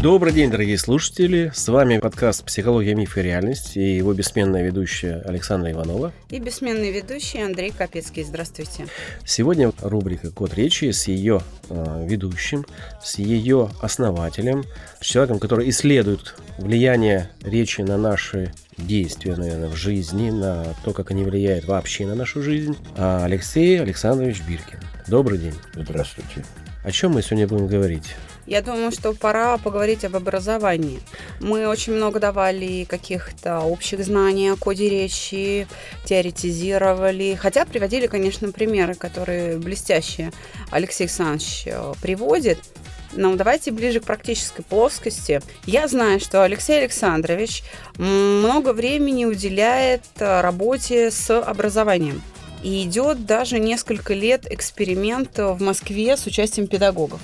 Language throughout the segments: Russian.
Добрый день, дорогие слушатели. С вами подкаст «Психология, миф и реальность» и его бессменная ведущая Александра Иванова. И бессменный ведущий Андрей Капецкий. Здравствуйте. Сегодня рубрика «Код речи» с ее э, ведущим, с ее основателем, с человеком, который исследует влияние речи на наши действия, наверное, в жизни, на то, как они влияют вообще на нашу жизнь, а Алексей Александрович Биркин. Добрый день. Здравствуйте. О чем мы сегодня будем говорить? Я думаю, что пора поговорить об образовании. Мы очень много давали каких-то общих знаний о коде речи, теоретизировали, хотя приводили, конечно, примеры, которые блестящие Алексей Александрович э, приводит. Но давайте ближе к практической плоскости. Я знаю, что Алексей Александрович много времени уделяет э, работе с образованием. И идет даже несколько лет эксперимент в Москве с участием педагогов.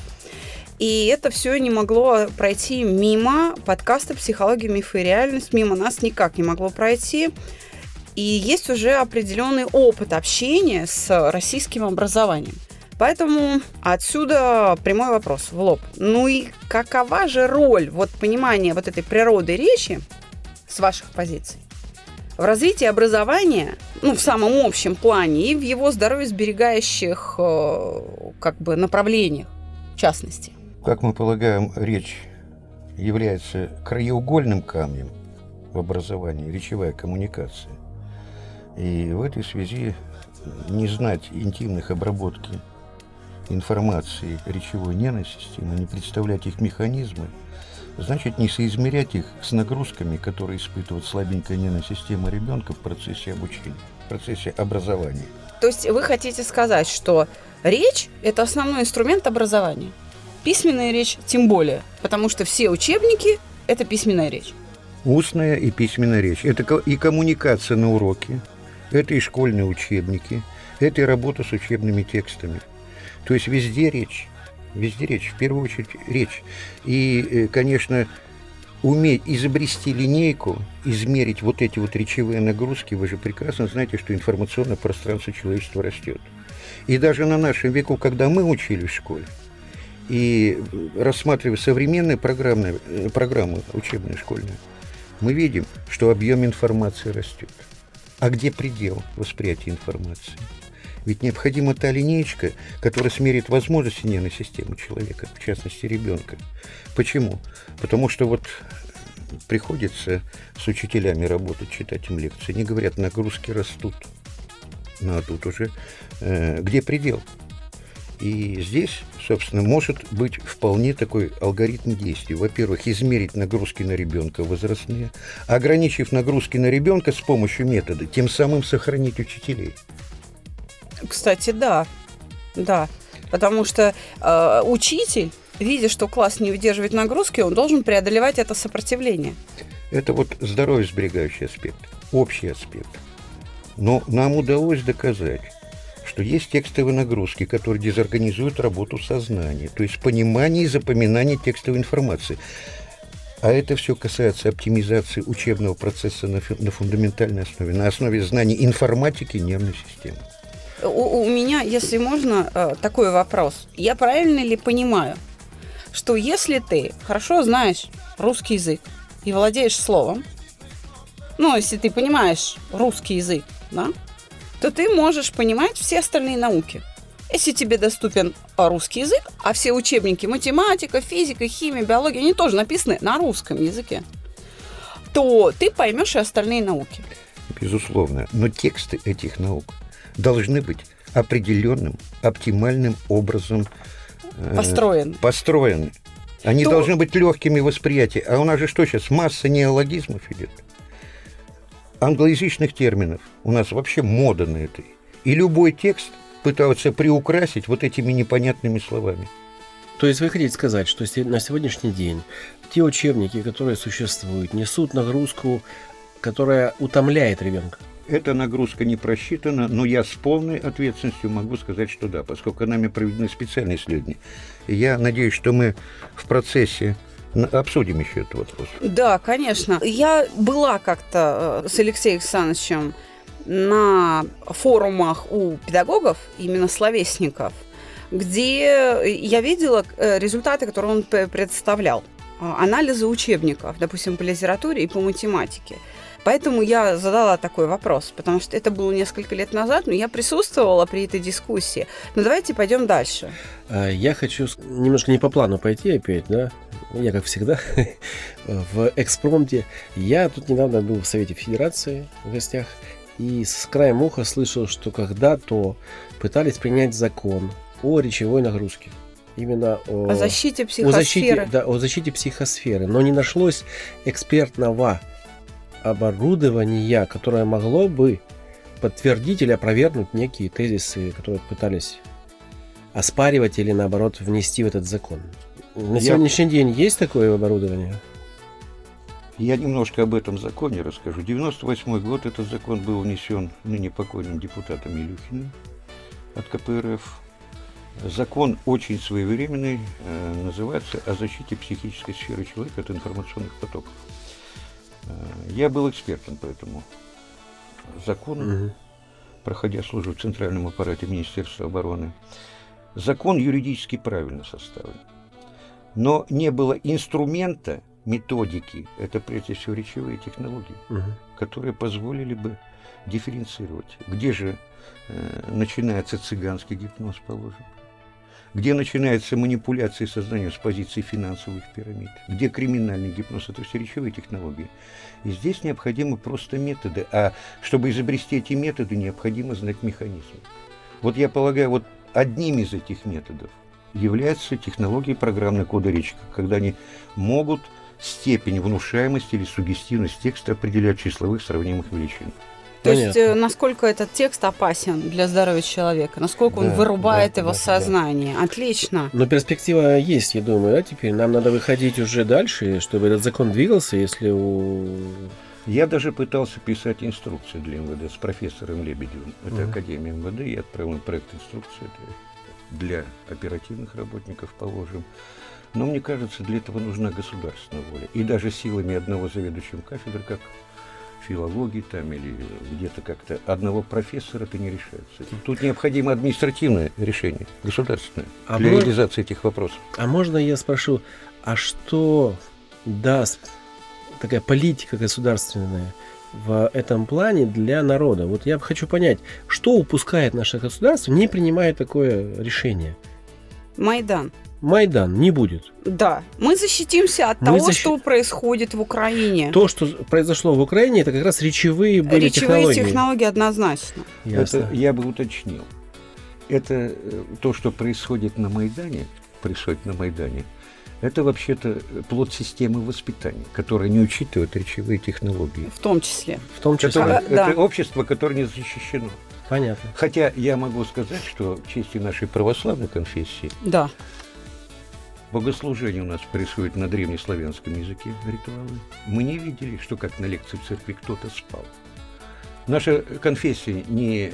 И это все не могло пройти мимо подкаста «Психология, мифы и реальность». Мимо нас никак не могло пройти. И есть уже определенный опыт общения с российским образованием. Поэтому отсюда прямой вопрос в лоб. Ну и какова же роль вот понимания вот этой природы речи с ваших позиций в развитии образования, ну, в самом общем плане, и в его здоровье сберегающих э, как бы направлениях, в частности? Как мы полагаем, речь является краеугольным камнем в образовании, речевая коммуникация. И в этой связи не знать интимных обработки информации речевой нервной системы, не представлять их механизмы, значит не соизмерять их с нагрузками, которые испытывает слабенькая нервная система ребенка в процессе обучения, в процессе образования. То есть вы хотите сказать, что речь – это основной инструмент образования? Письменная речь тем более, потому что все учебники – это письменная речь. Устная и письменная речь. Это и коммуникация на уроке, это и школьные учебники, это и работа с учебными текстами. То есть везде речь. Везде речь, в первую очередь речь. И, э, конечно, уметь изобрести линейку, измерить вот эти вот речевые нагрузки, вы же прекрасно знаете, что информационное пространство человечества растет. И даже на нашем веку, когда мы учились в школе, и рассматривая современные программные, э, программы учебные, школьные, мы видим, что объем информации растет. А где предел восприятия информации? Ведь необходима та линеечка, которая смерит возможности нервной системы человека, в частности ребенка. Почему? Потому что вот приходится с учителями работать, читать им лекции. Они говорят, нагрузки растут. Ну а тут уже э, где предел? И здесь, собственно, может быть вполне такой алгоритм действий. Во-первых, измерить нагрузки на ребенка возрастные, ограничив нагрузки на ребенка с помощью метода, тем самым сохранить учителей. Кстати, да, да, потому что э, учитель, видя, что класс не выдерживает нагрузки, он должен преодолевать это сопротивление. Это вот здоровье сберегающий аспект, общий аспект. Но нам удалось доказать, что есть текстовые нагрузки, которые дезорганизуют работу сознания, то есть понимание и запоминание текстовой информации. А это все касается оптимизации учебного процесса на, на фундаментальной основе, на основе знаний информатики нервной системы. У, у меня, если можно, э, такой вопрос. Я правильно ли понимаю, что если ты хорошо знаешь русский язык и владеешь словом, ну, если ты понимаешь русский язык, да, то ты можешь понимать все остальные науки. Если тебе доступен русский язык, а все учебники математика, физика, химия, биология, они тоже написаны на русском языке, то ты поймешь и остальные науки. Безусловно. Но тексты этих наук должны быть определенным, оптимальным образом э, построены. построены. Они То... должны быть легкими восприятия. А у нас же что сейчас? Масса неологизмов идет. Англоязычных терминов. У нас вообще мода на это. И любой текст пытаются приукрасить вот этими непонятными словами. То есть вы хотите сказать, что на сегодняшний день те учебники, которые существуют, несут нагрузку, которая утомляет ребенка? Эта нагрузка не просчитана, но я с полной ответственностью могу сказать, что да, поскольку нами проведены специальные исследования. Я надеюсь, что мы в процессе Обсудим еще этот вопрос. Да, конечно. Я была как-то э, с Алексеем Александровичем на форумах у педагогов, именно словесников, где я видела э, результаты, которые он представлял. А, анализы учебников, допустим, по литературе и по математике. Поэтому я задала такой вопрос, потому что это было несколько лет назад, но я присутствовала при этой дискуссии. Но давайте пойдем дальше. А, я хочу немножко не по плану пойти опять, да? Я, как всегда, в экспромте. Я тут недавно был в Совете Федерации в гостях, и с краем уха слышал, что когда-то пытались принять закон о речевой нагрузке. Именно о, о защите психосферы. О защите, да, о защите психосферы. Но не нашлось экспертного оборудования, которое могло бы подтвердить или опровергнуть некие тезисы, которые пытались оспаривать или наоборот внести в этот закон. На Я... сегодняшний день есть такое оборудование? Я немножко об этом законе расскажу. 98 год этот закон был внесен ныне покойным депутатом Илюхиным от КПРФ. Закон очень своевременный, э, называется «О защите психической сферы человека от информационных потоков». Э, я был экспертом по этому закону, угу. проходя службу в Центральном аппарате Министерства обороны. Закон юридически правильно составлен, но не было инструмента, методики, это прежде всего речевые технологии, угу. которые позволили бы дифференцировать, где же э, начинается цыганский гипноз, положим, где начинается манипуляция сознанием с позиции финансовых пирамид, где криминальный гипноз, это все речевые технологии. И здесь необходимы просто методы, а чтобы изобрести эти методы, необходимо знать механизм. Вот я полагаю, вот одним из этих методов является технология программной кода речи, когда они могут степень внушаемости или сугестивность текста определять числовых сравнимых величин. То Понятно. есть, э, насколько этот текст опасен для здоровья человека, насколько да, он вырубает да, его да, сознание. Да. Отлично. Но перспектива есть, я думаю, да, теперь. Нам надо выходить уже дальше, чтобы этот закон двигался, если у... Я даже пытался писать инструкции для МВД с профессором Лебедевым. Это угу. Академия МВД. Я отправил проект инструкции для оперативных работников, положим. Но мне кажется, для этого нужна государственная воля. И даже силами одного заведующего кафедры, как филологии там или где-то как-то одного профессора это не решается. Тут необходимо административное решение, государственное, а для мож... реализации этих вопросов. А можно я спрошу, а что даст такая политика государственная в этом плане для народа? Вот я хочу понять, что упускает наше государство, не принимая такое решение? Майдан. Майдан не будет. Да, мы защитимся от мы того, защ... что происходит в Украине. То, что произошло в Украине, это как раз речевые были речевые технологии. технологии однозначно. Ясно. Это я бы уточнил. Это э, то, что происходит на Майдане, происходит на Майдане, это вообще-то плод системы воспитания, которая не учитывает речевые технологии. В том числе. В том числе. Которое, а, да. Это общество, которое не защищено. Понятно. Хотя я могу сказать, что в чести нашей православной конфессии да. Богослужение у нас происходит на древнеславянском языке, ритуалы. Мы не видели, что как на лекции в церкви кто-то спал. Наша конфессия ни,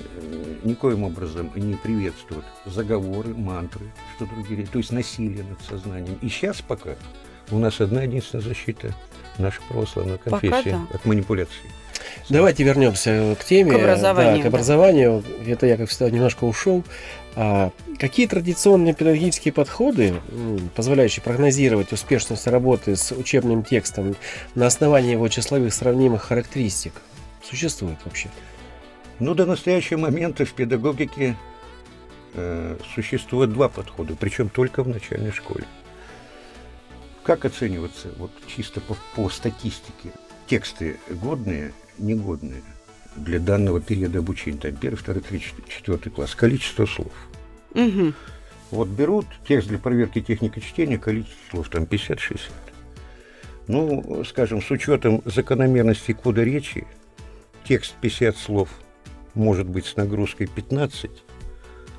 никоим образом не приветствует заговоры, мантры, что другие, то есть насилие над сознанием. И сейчас пока у нас одна единственная защита – наша православная конфессия да. от манипуляций. Давайте вернемся к теме. К образованию. Да, к образованию. Да. Это я, как всегда, немножко ушел. А какие традиционные педагогические подходы, позволяющие прогнозировать успешность работы с учебным текстом на основании его числовых сравнимых характеристик, существуют вообще? Ну, до настоящего момента в педагогике э, существует два подхода, причем только в начальной школе. Как оцениваться, вот чисто по, по статистике, тексты годные, негодные – для данного периода обучения, там первый, второй, третий, четвертый класс, количество слов. Угу. Вот берут текст для проверки техники чтения, количество слов там 50-60. Ну, скажем, с учетом закономерности кода речи, текст 50 слов может быть с нагрузкой 15,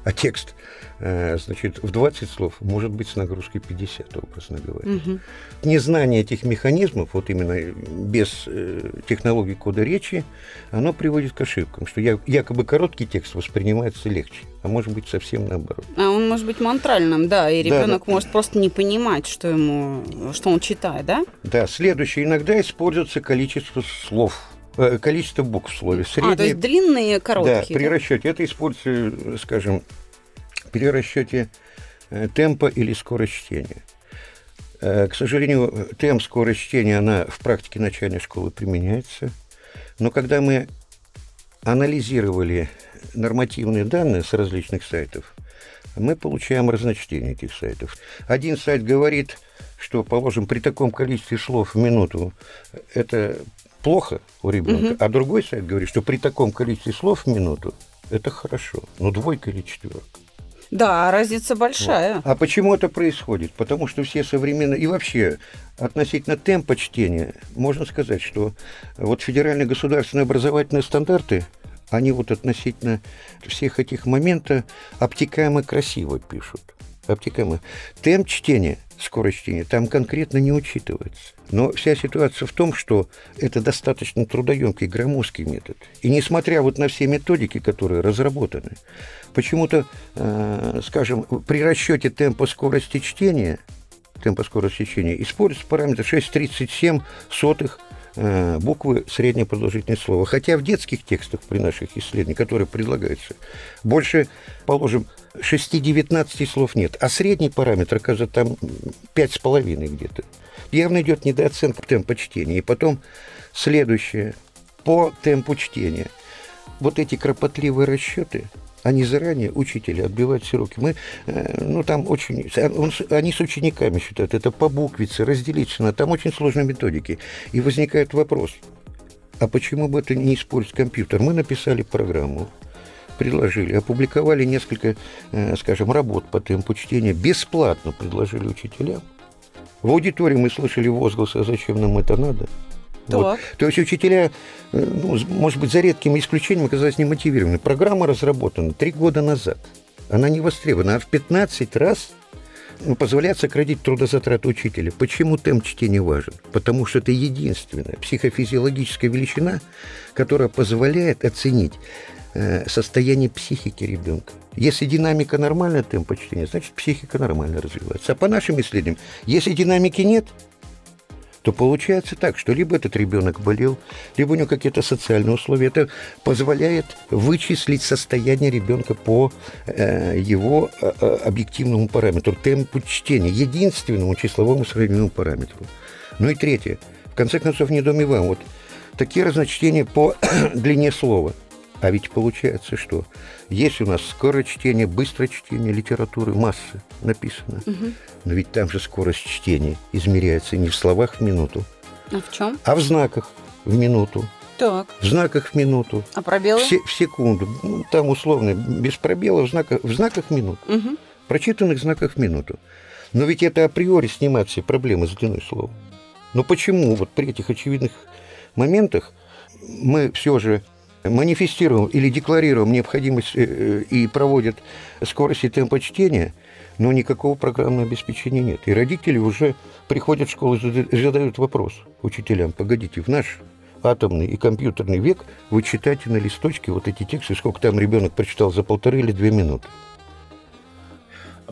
А текст, э, значит, в 20 слов может быть с нагрузкой 50, образно говоря. Мгм. Незнание этих механизмов, вот именно без э, технологии кода речи, оно приводит к ошибкам, что я- якобы короткий текст воспринимается легче, а может быть совсем наоборот. А он может быть мантральным, да, и Да, ребенок да. может просто не понимать, что ему, что он читает, да? Да, следующее. Иногда используется количество слов, э, количество букв в слове. А, то есть длинные, короткие. Да, при расчете. Это используется, э, скажем, при расчете э, темпа или скорость чтения. Э, К сожалению, э, темп, скорость чтения, она в практике начальной школы применяется. Но когда мы анализировали нормативные данные с различных сайтов, мы получаем разночтение этих сайтов. Один сайт говорит, что, положим, при таком количестве слов в минуту это плохо у ребенка, а другой сайт говорит, что при таком количестве слов в минуту это хорошо. Ну, двойка или четверка. Да, разница большая. А почему это происходит? Потому что все современные... И вообще, относительно темпа чтения, можно сказать, что вот федеральные государственные образовательные стандарты, они вот относительно всех этих моментов обтекаемо красиво пишут. Обтекаемо. Темп чтения, скорость чтения, там конкретно не учитывается. Но вся ситуация в том, что это достаточно трудоемкий, громоздкий метод. И несмотря вот на все методики, которые разработаны, почему-то, э, скажем, при расчете темпа скорости чтения, темпа скорости чтения, используется параметр 6,37 сотых э, буквы средней продолжительности слова. Хотя в детских текстах при наших исследованиях, которые предлагаются, больше, положим, 6-19 слов нет. А средний параметр, оказывается, там 5,5 где-то. Явно идет недооценка темпа чтения. И потом следующее. По темпу чтения. Вот эти кропотливые расчеты, они заранее учителя отбивают все руки. Мы, э, ну, там очень... он они с учениками считают, это по буквице, разделить на... Там очень сложные методики. И возникает вопрос, а почему бы это не использовать компьютер? Мы написали программу, предложили, опубликовали несколько, э, скажем, работ по темпу чтения, бесплатно предложили учителям. В аудитории мы слышали возгласы, а зачем нам это надо? Вот. То есть учителя, э, ну, может быть, за редким исключением оказались немотивированы. Программа разработана три года назад. Она не востребована, а в 15 раз ну, позволяет сократить трудозатраты учителя. Почему темп чтения важен? Потому что это единственная психофизиологическая величина, которая позволяет оценить состояние психики ребенка. Если динамика нормальная темпа чтения, значит психика нормально развивается. А по нашим исследованиям, если динамики нет, то получается так, что либо этот ребенок болел, либо у него какие-то социальные условия. Это позволяет вычислить состояние ребенка по э, его э, э, объективному параметру, темпу чтения, единственному числовому сравнимому параметру. Ну и третье. В конце концов, недоумеваем. Вот такие разночтения по длине слова. А ведь получается, что есть у нас скорочтение, быстрочтение литературы, масса написано. Но ведь там же скорость чтения измеряется не в словах в минуту, А в чем? а в знаках в минуту. Так. В знаках в минуту. А пробелы? В, се- в секунду. Ну, там условно, без пробела в знаках, в знаках в минуту. Мгм. Прочитанных знаках в минуту. Но ведь это априори снимает все проблемы с длиной слова. Но почему вот при этих очевидных моментах мы все же манифестируем или декларируем необходимость э, э, и проводят скорость и темпа чтения, но никакого программного обеспечения нет. И родители уже приходят в школу и зада- задают вопрос учителям, погодите, в наш атомный и компьютерный век вы читаете на листочке вот эти тексты, сколько там ребенок прочитал за полторы или две минуты.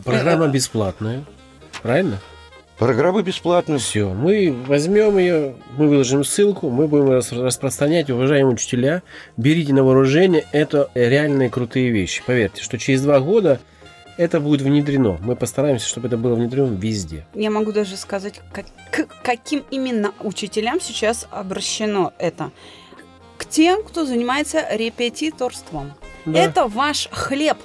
Программа бесплатная. Правильно? Программа бесплатная. Все. Мы возьмем ее, мы выложим ссылку, мы будем рас- распространять. Уважаемые учителя, берите на вооружение. Это реальные крутые вещи. Поверьте, что через два года это будет внедрено. Мы постараемся, чтобы это было внедрено везде. Я могу даже сказать, как- к каким именно учителям сейчас обращено это. К тем, кто занимается репетиторством. Да. Это ваш хлеб.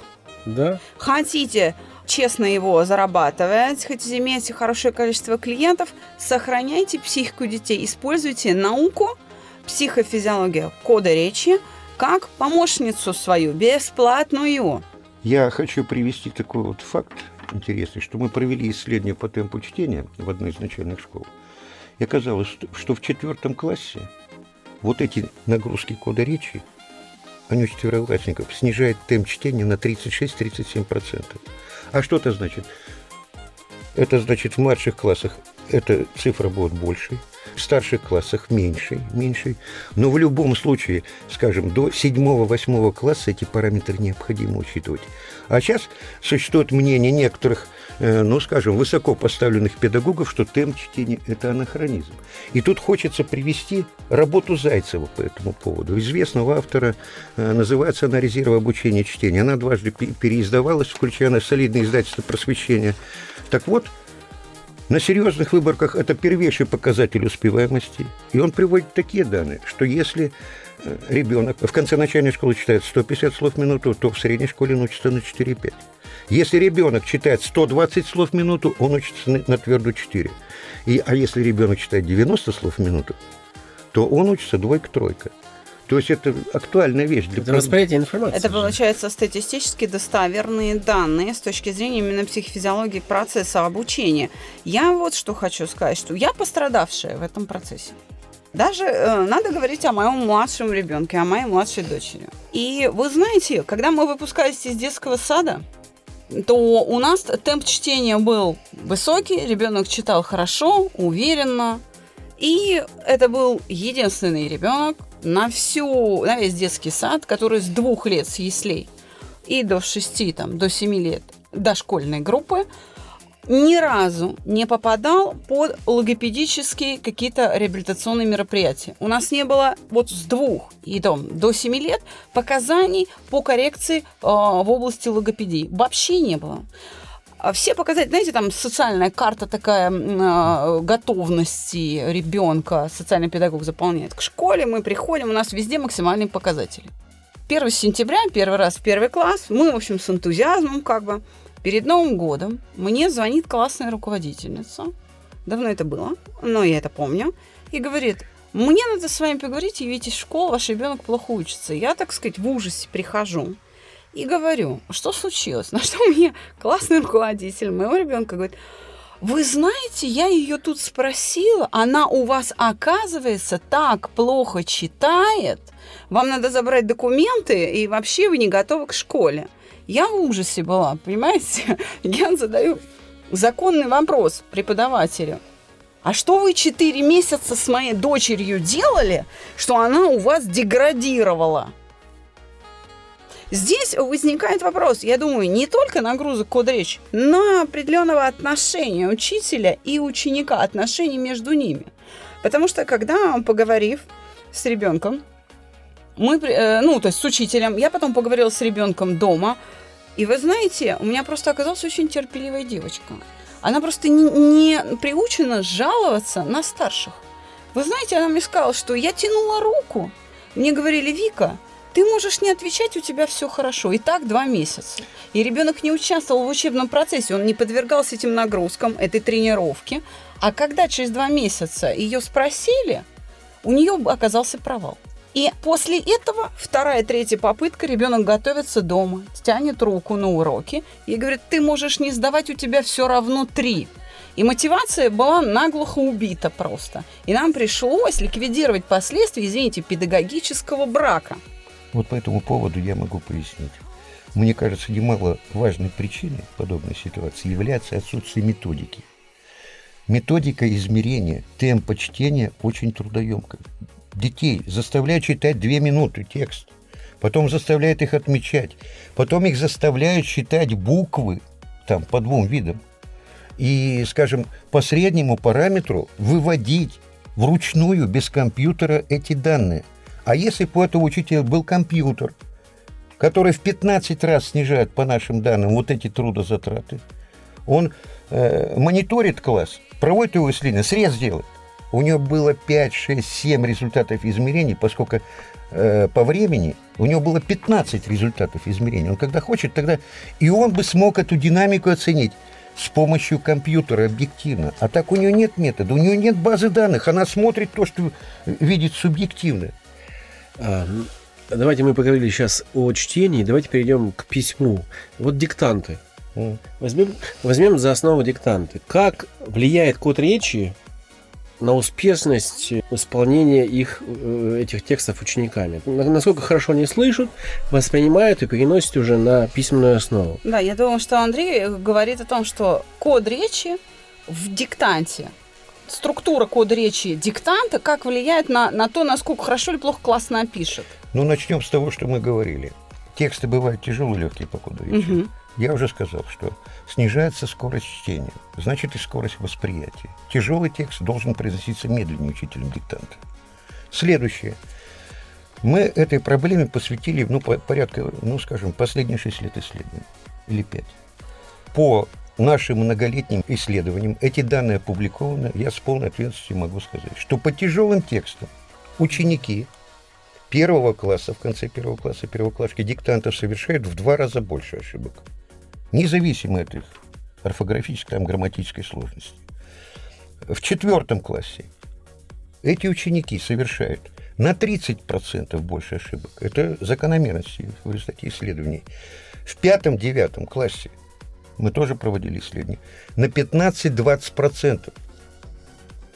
Да. Хотите честно его зарабатывать, хотите иметь хорошее количество клиентов, сохраняйте психику детей, используйте науку, психофизиологию кода речи как помощницу свою, бесплатную. Я хочу привести такой вот факт интересный, что мы провели исследование по темпу чтения в одной из начальных школ. И оказалось, что- в четвертом классе вот эти нагрузки кода речи не у четвероклассников, снижает темп чтения на 36-37%. А что это значит? Это значит, в младших классах эта цифра будет больше, в старших классах меньше, меньше. Но в любом случае, скажем, до 7-8 класса эти параметры необходимо учитывать. А сейчас существует мнение некоторых, ну, скажем, высоко поставленных педагогов, что темп чтения – это анахронизм. И тут хочется привести работу Зайцева по этому поводу. Известного автора, э, называется она «Резерв обучения чтения». Она дважды переиздавалась, включая на солидное издательство «Просвещение». Так вот, на серьезных выборках это первейший показатель успеваемости. И он приводит такие данные, что если э, ребенок в конце начальной школы читает 150 слов в минуту, то в средней школе он учится на 4-5. Если ребенок читает 120 слов в минуту, он учится на, на твердую 4. И, а если ребенок читает 90 слов в минуту, то он учится двойка-тройка. То есть это актуальная вещь для это восприятие информации. Это получается статистически достоверные данные с точки зрения именно психофизиологии процесса обучения. Я вот что хочу сказать, что я пострадавшая в этом процессе. Даже э, надо говорить о моем младшем ребенке, о моей младшей дочери. И вы знаете, когда мы выпускались из детского сада, то у нас темп чтения был высокий, ребенок читал хорошо, уверенно. И это был единственный ребенок, на всю, на весь детский сад, который с двух лет с яслей и до шести, там, до семи лет дошкольной группы, ни разу не попадал под логопедические какие-то реабилитационные мероприятия. У нас не было вот с двух и до, до 7 лет показаний по коррекции э, в области логопедии. Вообще не было. А все показатели, знаете, там социальная карта такая э, готовности ребенка, социальный педагог заполняет. К школе мы приходим, у нас везде максимальные показатели. 1 сентября, первый раз в первый класс, мы, в общем, с энтузиазмом как бы. Перед Новым годом мне звонит классная руководительница, давно это было, но я это помню, и говорит, мне надо с вами поговорить, явитесь в школу, ваш ребенок плохо учится. Я, так сказать, в ужасе прихожу и говорю, что случилось? На что мне классный руководитель моего ребенка говорит, вы знаете, я ее тут спросила, она у вас, оказывается, так плохо читает, вам надо забрать документы, и вообще вы не готовы к школе. Я в ужасе была, понимаете? Я задаю законный вопрос преподавателю. А что вы четыре месяца с моей дочерью делали, что она у вас деградировала? Здесь возникает вопрос, я думаю, не только нагрузок код речь, но определенного отношения учителя и ученика, отношений между ними. Потому что когда, поговорив с ребенком, мы, э, ну, то есть с учителем, я потом поговорила с ребенком дома, и вы знаете, у меня просто оказалась очень терпеливая девочка. Она просто не, не приучена жаловаться на старших. Вы знаете, она мне сказала, что я тянула руку. Мне говорили, Вика, ты можешь не отвечать, у тебя все хорошо. И так два месяца. И ребенок не участвовал в учебном процессе, он не подвергался этим нагрузкам, этой тренировке. А когда через два месяца ее спросили, у нее оказался провал. И после этого вторая, третья попытка, ребенок готовится дома, тянет руку на уроки и говорит, ты можешь не сдавать, у тебя все равно три. И мотивация была наглухо убита просто. И нам пришлось ликвидировать последствия, извините, педагогического брака. Вот по этому поводу я могу пояснить. Мне кажется, немало важной причиной подобной ситуации является отсутствие методики. Методика измерения темпа чтения очень трудоемкая. Детей заставляют читать две минуты текст, потом заставляют их отмечать, потом их заставляют читать буквы там по двум видам. И, скажем, по среднему параметру выводить вручную без компьютера эти данные – а если бы у этого учителя был компьютер, который в 15 раз снижает, по нашим данным, вот эти трудозатраты, он э, мониторит класс, проводит его исследование, срез делает. У него было 5, 6, 7 результатов измерений, поскольку э, по времени у него было 15 результатов измерений. Он когда хочет, тогда... И он бы смог эту динамику оценить с помощью компьютера объективно. А так у него нет метода, у него нет базы данных. Она смотрит то, что видит субъективно. Давайте мы поговорили сейчас о чтении, давайте перейдем к письму. Вот диктанты. Возьмем, возьмем за основу диктанты. Как влияет код речи на успешность исполнения их, э, этих текстов учениками. Насколько хорошо они слышат, воспринимают и переносят уже на письменную основу. Да, я думаю, что Андрей говорит о том, что код речи в диктанте структура кода речи диктанта как влияет на, на то, насколько хорошо или плохо классно опишет? Ну, начнем с того, что мы говорили. Тексты бывают тяжелые, легкие по коду речи. Угу. Я уже сказал, что снижается скорость чтения, значит и скорость восприятия. Тяжелый текст должен произноситься медленнее учителем диктанта. Следующее. Мы этой проблеме посвятили, ну, порядка, ну, скажем, последние шесть лет исследований. Или пять. По нашим многолетним исследованиям, эти данные опубликованы, я с полной ответственностью могу сказать, что по тяжелым текстам ученики первого класса, в конце первого класса, первоклашки диктантов совершают в два раза больше ошибок независимо от их орфографической, и грамматической сложности. В четвертом классе эти ученики совершают на 30% больше ошибок. Это закономерности в результате исследований. В пятом-девятом классе мы тоже проводили исследования. На 15-20%.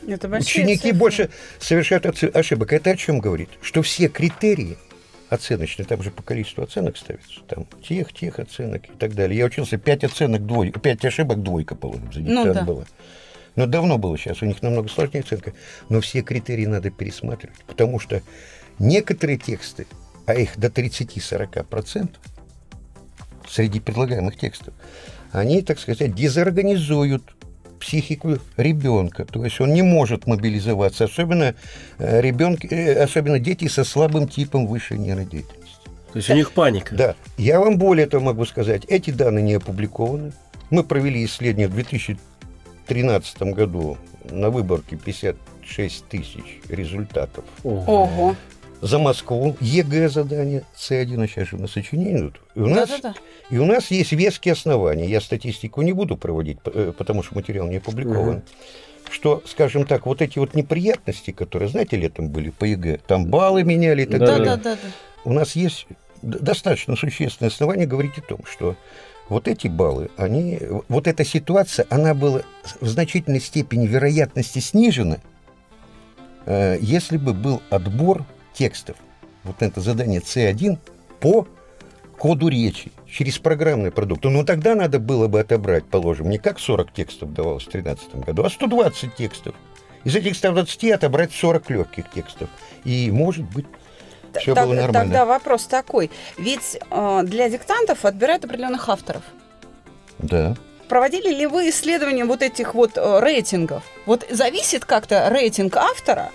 Это Ученики цифры. больше совершают ошибок. Это о чем говорит? Что все критерии – оценочные, там же по количеству оценок ставится, там тех, тех оценок и так далее. Я учился 5 оценок, двойка, 5 ошибок, двойка, по-моему, за ну, да. было. Но давно было сейчас, у них намного сложнее оценка. Но все критерии надо пересматривать, потому что некоторые тексты, а их до 30-40% среди предлагаемых текстов, они, так сказать, дезорганизуют психику ребенка. То есть он не может мобилизоваться, особенно, э, ребенки, э, особенно дети со слабым типом высшей нейродеятельности. То есть у них паника. Да. Я вам более того могу сказать, эти данные не опубликованы. Мы провели исследование в 2013 году на выборке 56 тысяч результатов. Ого за Москву, ЕГЭ задание, С1, а сейчас же на сочинение идут. И у, нас, да, да, да. и у нас есть веские основания. Я статистику не буду проводить, э, потому что материал не опубликован. Угу. Что, скажем так, вот эти вот неприятности, которые, знаете, летом были по ЕГЭ, там баллы меняли и так да, далее. Да, да, да. У нас есть достаточно существенное основание говорить о том, что вот эти баллы, они, вот эта ситуация, она была в значительной степени вероятности снижена, э, если бы был отбор текстов, вот это задание C1 по коду речи через программный продукт. Ну, тогда надо было бы отобрать, положим, не как 40 текстов давалось в 2013 году, а 120 текстов. Из этих 120 отобрать 40 легких текстов. И, может быть, все так, было нормально. Тогда вопрос такой. Ведь э, для диктантов отбирают определенных авторов. Да. Проводили ли вы исследования вот этих вот э, рейтингов? Вот зависит как-то рейтинг автора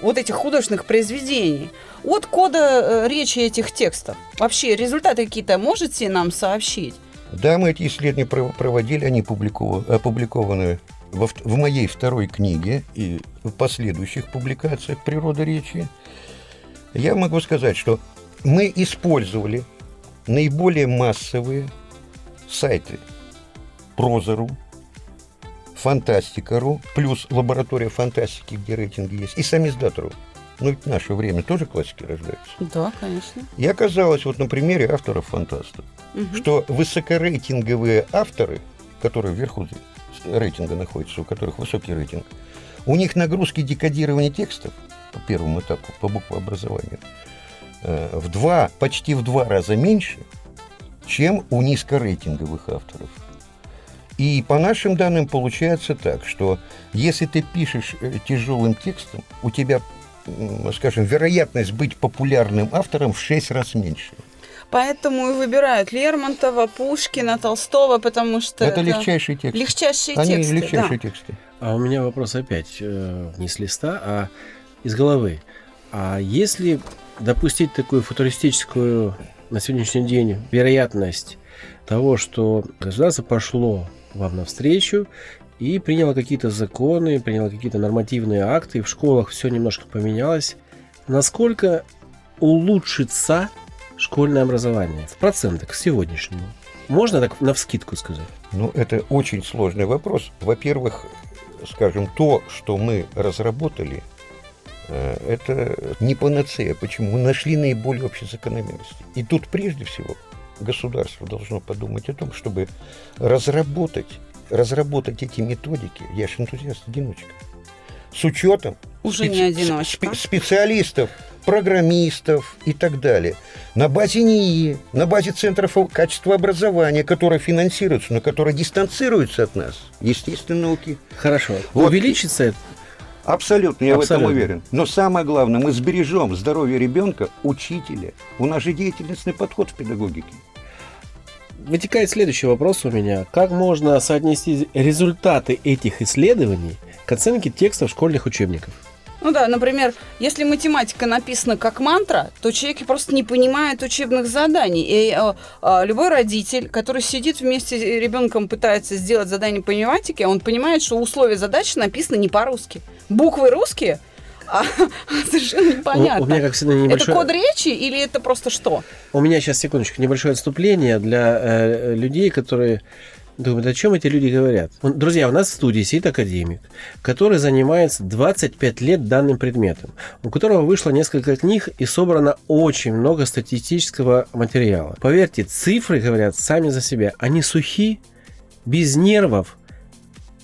вот этих художественных произведений от кода э, речи этих текстов? Вообще результаты какие-то можете нам сообщить? Да, мы эти исследования проводили, они опубликованы в, моей второй книге и в последующих публикациях «Природа речи». Я могу сказать, что мы использовали наиболее массовые сайты Прозору, Фантастика.ру, плюс лаборатория фантастики, где рейтинги есть, и сами издат.ру. Ну, ведь в наше время тоже классики рождаются. Да, конечно. И оказалось, вот на примере авторов фантастов, угу. что высокорейтинговые авторы, которые вверху рейтинга находятся, у которых высокий рейтинг, у них нагрузки декодирования текстов по первому этапу, по буквообразованию, э, в два, почти в два раза меньше, чем у низкорейтинговых авторов. И по нашим данным получается так, что если ты пишешь э, тяжелым текстом, у тебя, скажем, вероятность быть популярным автором в 6 раз меньше. Поэтому и выбирают Лермонтова, Пушкина, Толстого, потому что это, это легчайшие тексты. Легчайшие Они тексты. легчайшие да. тексты. А у меня вопрос опять э, не с листа, а из головы. А если допустить такую футуристическую на сегодняшний день вероятность того, что государство пошло вам навстречу и приняла какие-то законы, приняла какие-то нормативные акты, и в школах все немножко поменялось. Насколько улучшится школьное образование в процентах к сегодняшнему? Можно так на вскидку сказать? Ну, это очень сложный вопрос. Во-первых, скажем, то, что мы разработали, э, это не панацея. Почему? Мы нашли наиболее общие закономерности. И тут прежде всего государство должно подумать о том, чтобы разработать, разработать эти методики, я же энтузиаст-одиночка, с учетом Уже не одиночка. спе- специалистов, программистов и так далее. На базе НИИ, на базе Центров качества образования, которые финансируются, но которые дистанцируются от нас, естественной науки. Хорошо. Вот. Увеличится это? Абсолютно, я Абсолютно. в этом уверен. Но самое главное, мы сбережем здоровье ребенка, учителя. У нас же деятельностный подход в педагогике. Вытекает следующий вопрос у меня. Как можно соотнести результаты этих исследований к оценке текстов школьных учебников? Ну да, например, если математика написана как мантра, то человек просто не понимает учебных заданий. И э, э, любой родитель, который сидит вместе с ребенком, пытается сделать задание по математике, он понимает, что условия задачи написаны не по-русски. Буквы русские, а совершенно непонятно. У, у меня, как всегда, Это небольшое... код речи или это просто что? У меня сейчас, секундочку, небольшое отступление для э, людей, которые думают, о чем эти люди говорят. Друзья, у нас в студии сидит академик, который занимается 25 лет данным предметом, у которого вышло несколько книг и собрано очень много статистического материала. Поверьте, цифры говорят сами за себя. Они сухи, без нервов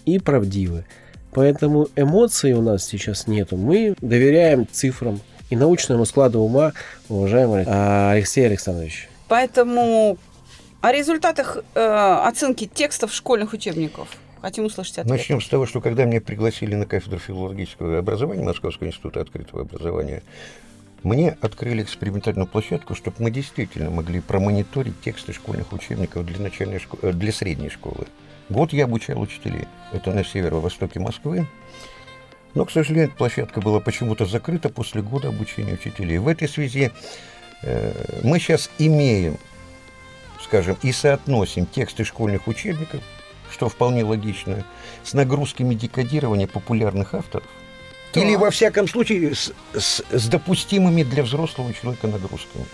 и правдивы. Поэтому эмоций у нас сейчас нету. Мы доверяем цифрам и научному складу ума, уважаемый а, Алексей Александрович. Поэтому о результатах э, оценки текстов школьных учебников хотим услышать ответ. Начнем с того, что когда меня пригласили на кафедру филологического образования Московского института открытого образования, мне открыли экспериментальную площадку, чтобы мы действительно могли промониторить тексты школьных учебников для, начальной шко- э, для средней школы. Год я обучал учителей. Это на северо-востоке Москвы. Но, к сожалению, эта площадка была почему-то закрыта после года обучения учителей. В этой связи э, мы сейчас имеем, скажем, и соотносим тексты школьных учебников, что вполне логично, с нагрузками декодирования популярных авторов. Так. Или, во всяком случае, с, с- с допустимыми для взрослого человека нагрузками.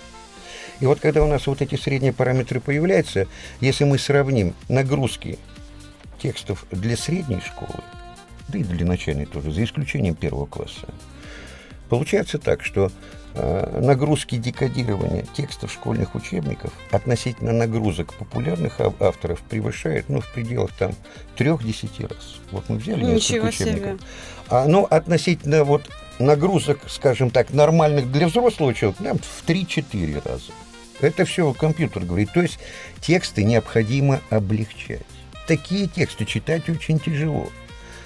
И вот когда у нас вот эти средние параметры появляются, если мы сравним нагрузки текстов для средней школы, да и для начальной тоже, за исключением первого класса, получается так, что э, нагрузки декодирования текстов школьных учебников относительно нагрузок популярных ав- авторов превышают, ну, в пределах там трех-десяти раз. Вот мы взяли несколько Ничего себе. учебников. А, ну, относительно вот нагрузок, скажем так, нормальных для взрослого человека, нам в 3-4 раза. Это все компьютер говорит. То есть тексты необходимо облегчать. Такие тексты читать очень тяжело.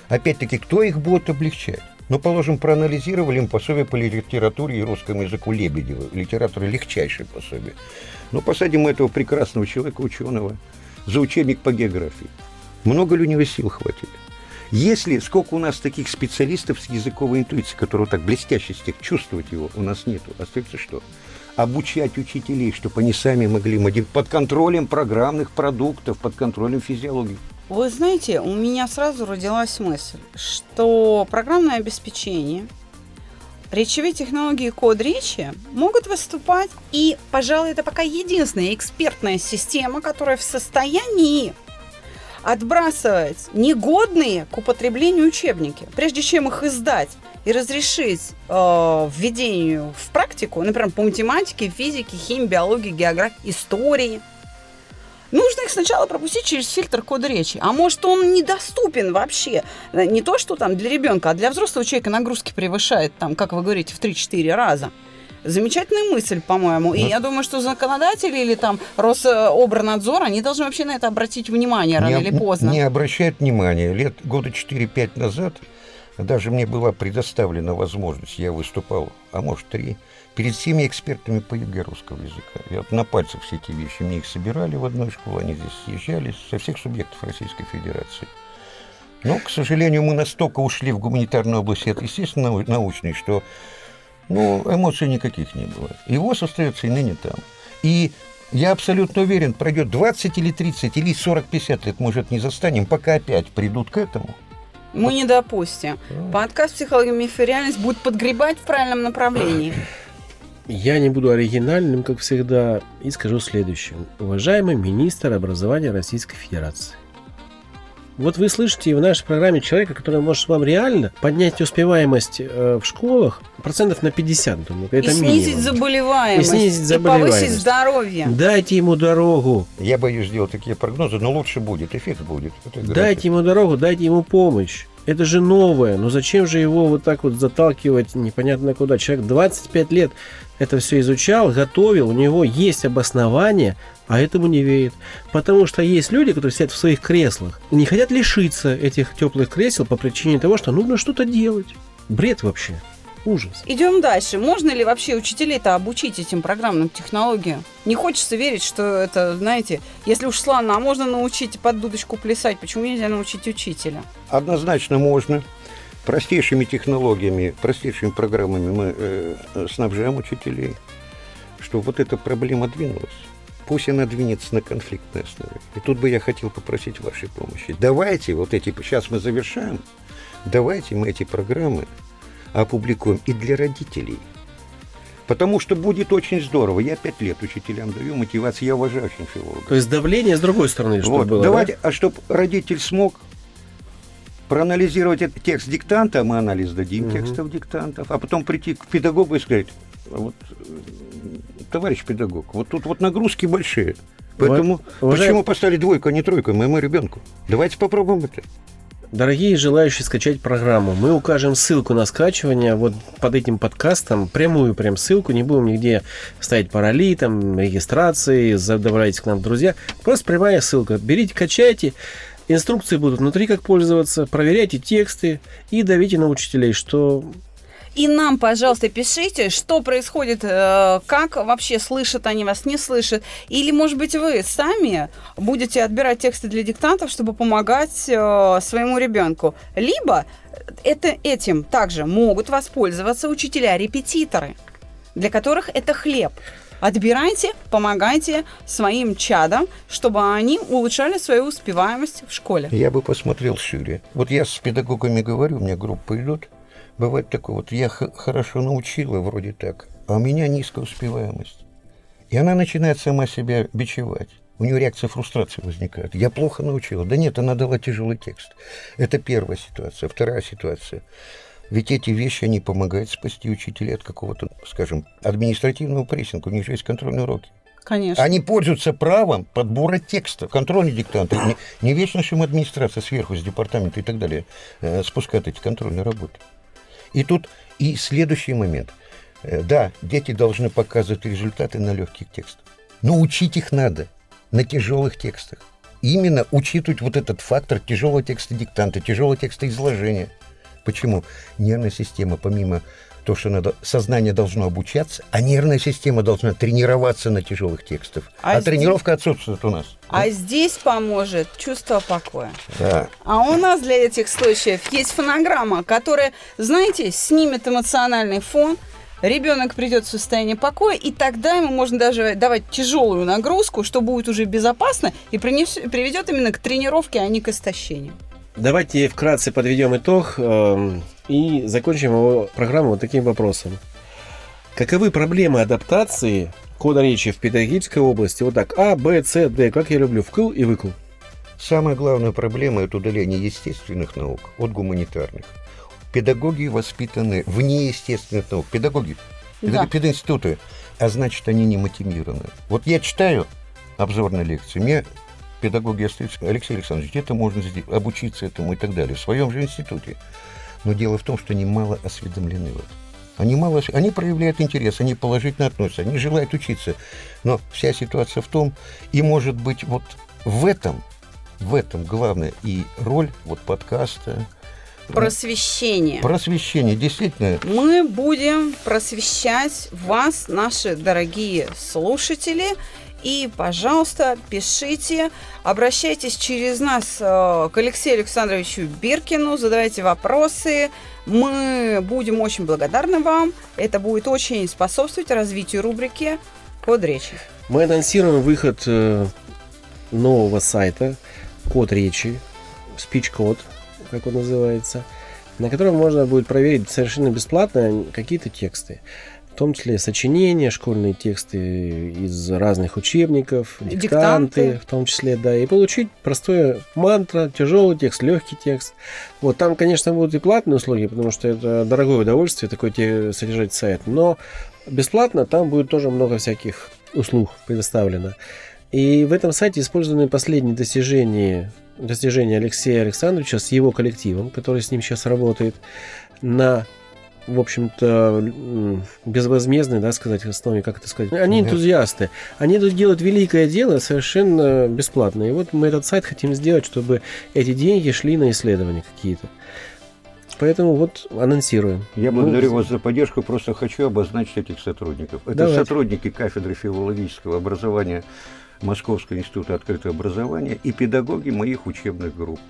Опять-таки, кто их будет облегчать? Ну, положим, проанализировали им пособие по литературе и русскому языку Лебедева. Литература легчайшее пособие. Ну, посадим этого прекрасного человека, ученого, за учебник по географии. Много ли у него сил хватит? Если сколько у нас таких специалистов с языковой интуицией, которые так блестяще стих, чувствовать его у нас нету. Остается что? Обучать учителей, чтобы они сами могли под контролем программных продуктов, под контролем физиологии. Вы знаете, у меня сразу родилась мысль, что программное обеспечение, речевые технологии код речи могут выступать, и, пожалуй, это пока единственная экспертная система, которая в состоянии отбрасывать негодные к употреблению учебники, прежде чем их издать и разрешить э, введению в практику, например, по математике, физике, химии, биологии, географии, истории. Нужно их сначала пропустить через фильтр кода речи. А может, он недоступен вообще. Не то, что там для ребенка, а для взрослого человека нагрузки превышает, там, как вы говорите, в 3-4 раза. Замечательная мысль, по-моему. И Ну. я думаю, что законодатели или там Рособорнадзор, они должны вообще на это обратить внимание рано не, или поздно. Не обращают внимания. Лет года 4-5 назад даже мне была предоставлена возможность, я выступал, а может три, перед всеми экспертами по ЕГЭ русского языка. Я вот на пальцах все эти вещи, мне их собирали в одной школе, они здесь съезжали со всех субъектов Российской Федерации. Но, к сожалению, мы настолько ушли в гуманитарную область, это, естественно, нау- научной, что ну, эмоций никаких не было. И воз остается и ныне там. И я абсолютно уверен, пройдет 20 или 30 или 40-50 лет, может, не застанем, пока опять придут к этому. Мы не допустим. Подкаст «Психология, миф и реальность» будет подгребать в правильном направлении. Я не буду оригинальным, как всегда, и скажу следующее. Уважаемый министр образования Российской Федерации. Вот вы слышите в нашей программе человека, который может вам реально поднять успеваемость э, в школах процентов на 50, думаю, это и снизить минимум. заболеваемость. И снизить повысить заболеваемость. здоровье. Дайте ему дорогу, Я боюсь сделать такие прогнозы, но лучше будет, эффект будет. Дайте ему дорогу, дайте ему помощь. Это же новое. Ну зачем же его вот так вот заталкивать непонятно куда? Человек 25 лет это все изучал, готовил, у него есть обоснование, а этому не верит. Потому что есть люди, которые сидят в своих креслах не хотят лишиться этих теплых кресел по причине того, что нужно что-то делать. Бред вообще. Ужас. Идем дальше. Можно ли вообще учителей-то обучить этим программным технологиям? Не хочется верить, что это, знаете, если уж славно, а можно научить под дудочку плясать, почему нельзя научить учителя? Однозначно можно. Простейшими технологиями, простейшими программами мы э, снабжаем учителей, что вот эта проблема двинулась. Пусть она двинется на конфликтной основе. И тут бы я хотел попросить вашей помощи. Давайте вот эти, сейчас мы завершаем, давайте мы эти программы опубликуем и для родителей. Потому что будет очень здорово. Я пять лет учителям даю мотивацию, я уважаю очень филологов. То есть давление с другой стороны, чтобы Вот, было, давайте, да? а чтобы родитель смог проанализировать этот текст диктанта, мы анализ дадим Мгм. текстов диктантов, а потом прийти к педагогу и сказать, «А вот, э, товарищ педагог, вот тут вот нагрузки большие. Поэтому Уважаем- почему поставили двойку, а не тройку моему ребенку? Давайте попробуем это. Дорогие желающие скачать программу, мы укажем ссылку на скачивание вот под этим подкастом, прямую прям ссылку, не будем нигде ставить пароли, там, регистрации, добавляйтесь к нам в друзья. Просто прямая ссылка. Берите, качайте, инструкции будут внутри, как пользоваться, проверяйте тексты и давите на учителей, что И нам, пожалуйста, пишите, что происходит, э, как вообще слышат они вас, не слышат. Или, может быть, вы сами будете отбирать тексты для диктантов, чтобы помогать э, своему ребенку. Либо это, этим также могут воспользоваться учителя-репетиторы, для которых это хлеб. Отбирайте, помогайте своим чадам, чтобы они улучшали свою успеваемость в школе. Я бы посмотрел шире. Вот я с педагогами говорю, у меня группа идут. Бывает такое, вот я хорошо научила вроде так, а у меня низкая успеваемость. И она начинает сама себя бичевать. У нее реакция фрустрации возникает. Я плохо научила. Да нет, она дала тяжелый текст. Это первая ситуация. Вторая ситуация. Ведь эти вещи, они помогают спасти учителей от какого-то, скажем, административного прессинга. У них же есть контрольные уроки. Конечно. Они пользуются правом подбора текстов. Контрольные диктанты. Не, не вечно же им администрация сверху, с департамента и так далее э, спускает эти контрольные работы. И тут и следующий момент. Э, Да, дети должны показывать результаты на легких текстах. Но учить их надо на тяжелых текстах. Именно учитывать вот этот фактор тяжелого текста диктанта, тяжелого текста изложения. Почему? Нервная система, помимо того, что надо, сознание должно обучаться, а нервная система должна тренироваться на тяжелых текстах. А А, здесь- тренировка отсутствует у нас. А здесь поможет чувство покоя. Да. А у нас для этих случаев есть фонограмма, которая, знаете, снимет эмоциональный фон, ребенок придет в состояние покоя, и тогда ему можно даже давать тяжелую нагрузку, что будет уже безопасно и принес- приведет именно к тренировке, а не к истощению. Давайте вкратце подведем итог эм, и закончим его программу вот таким вопросом. Каковы проблемы адаптации кода речи в педагогической области? Вот так, А, Б, С, Д, как я люблю, вкл и выкл. Самая главная проблема – это удаление естественных наук от гуманитарных. Педагоги воспитаны вне естественных наук. Педагоги, Да. пединституты, а значит, они не мотивированы. Вот я читаю обзорные лекции, мне педагоги остаются, Алексей Александрович, где-то можно обучиться этому и так далее, в своем же институте. Но дело в том, что они мало осведомлены в этом. Они, мало, они проявляют интерес, они положительно относятся, они желают учиться. Но вся ситуация в том, и может быть вот в этом, в этом главная и роль вот подкаста, Просвещение. просвещения. Действительно, Мы будем просвещать вас, наши дорогие слушатели. И, пожалуйста, пишите, обращайтесь через нас э, к Алексею Александровичу Биркину, задавайте вопросы. Мы будем очень благодарны вам. Это будет очень способствовать развитию рубрики «Код речи». Мы анонсируем выход э, нового сайта «Код речи», speech-код, как он называется, на котором можно будет проверить совершенно бесплатно какие-то тексты. В том числе сочинения, школьные тексты из разных учебников, диктанты, Диктанты. в том числе, да, и получить простое мантра, тяжелый текст, легкий текст. Вот там, конечно, будут и платные услуги, потому что это дорогое удовольствие такой содержать сайт, но бесплатно там будет тоже много всяких услуг предоставлено. И в этом сайте использованы последние достижения, достижения Алексея Александровича с его коллективом, который с ним сейчас работает, на в общем-то, м, безвозмездной, да, сказать, основе, как это сказать. Они энтузиасты. Они тут делают великое дело совершенно бесплатно. И вот мы этот сайт хотим сделать, чтобы эти деньги шли на исследования какие-то. Поэтому вот анонсируем. Я Ну, благодарю вас за поддержку, просто хочу обозначить этих сотрудников. Это Давайте. сотрудники кафедры филологического образования Московского института открытого образования и педагоги моих учебных групп,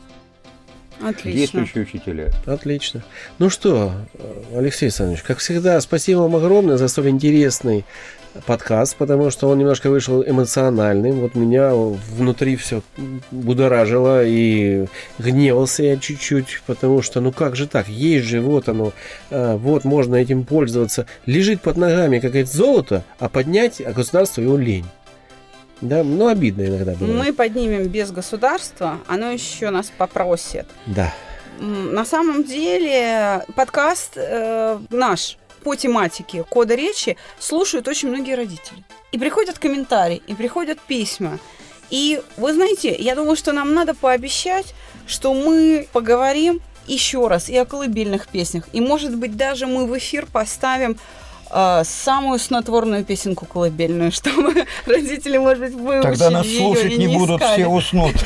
Отлично. действующие учителя. Отлично. Ну что, Алексей Александрович, как всегда, спасибо вам огромное за столь интересный подкаст, потому что он немножко вышел эмоциональным. Вот меня внутри все будоражило и гневался я чуть-чуть, потому что ну как же так, есть же вот оно, а, вот можно этим пользоваться. Лежит под ногами какое-то золото, а поднять а государство его лень. Да, ну обидно иногда бывает. Мы поднимем без государства, оно еще нас попросит. Да. На самом деле подкаст э, наш по тематике кода речи слушают очень многие родители. И приходят комментарии, и приходят письма. И вы знаете, я думаю, что нам надо пообещать, что мы поговорим еще раз и о колыбельных песнях. И, может быть, даже мы в эфир поставим э, самую снотворную песенку колыбельную, чтобы родители, может быть, выучили Тогда нас слушать не будут, искали. все уснут.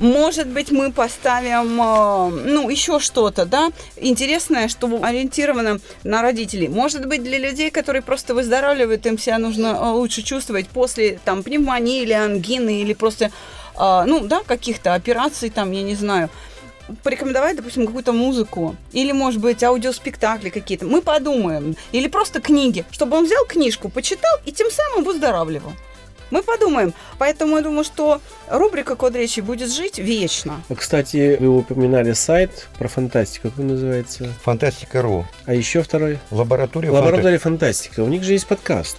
Может быть, мы поставим, э, ну, еще что-то, да, интересное, что ориентировано на родителей. Может быть, для людей, которые просто выздоравливают, им себя нужно э, лучше чувствовать после, там, пневмонии или ангины, или просто, ну, да, каких-то операций, там, я не знаю порекомендовать, допустим, какую-то музыку или, может быть, аудиоспектакли какие-то. Мы подумаем. Или просто книги, чтобы он взял книжку, почитал и тем самым выздоравливал. Мы подумаем. Поэтому я думаю, что рубрика «Код речи» будет жить вечно. Кстати, вы упоминали сайт про фантастику, как он называется? Фантастика.ру. А еще второй? Лаборатория фантастики. Лаборатория фантастика. У них же есть подкаст.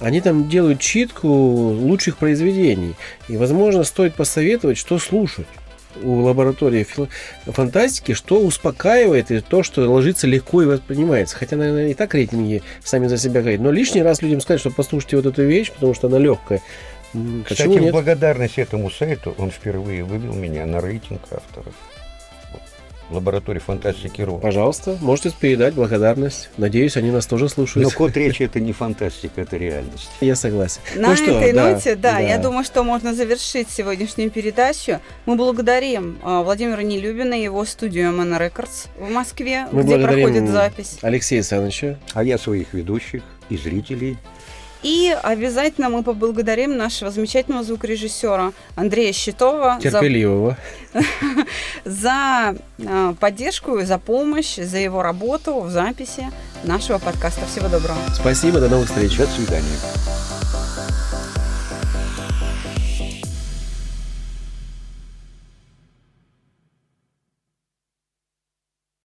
Они там делают читку лучших произведений. И, возможно, стоит посоветовать, что слушать у лаборатории фантастики, что успокаивает и то, что ложится легко и воспринимается. Хотя, наверное, и так рейтинги сами за себя говорят. Но лишний раз людям сказать, что послушайте вот эту вещь, потому что она легкая. Кстати, Почему в нет? благодарность этому сайту он впервые вывел меня на рейтинг авторов. Лаборатории фантастики.ру. Пожалуйста, можете передать благодарность. Надеюсь, они нас тоже слушают. Но код речи это не фантастика, это реальность. Я согласен. На Ну что, этой да, ноте, да, да. я думаю, что можно завершить сегодняшнюю передачу. Мы благодарим а, Владимира Нелюбина и его студию MN Records в Москве, Мы где проходит запись. Алексея Александровича. А я своих ведущих и зрителей И обязательно мы поблагодарим нашего замечательного звукорежиссера Андрея Щитова за, терпеливого. за а, поддержку, за помощь, за его работу в записи нашего подкаста. Всего доброго. Спасибо, до новых встреч. До свидания.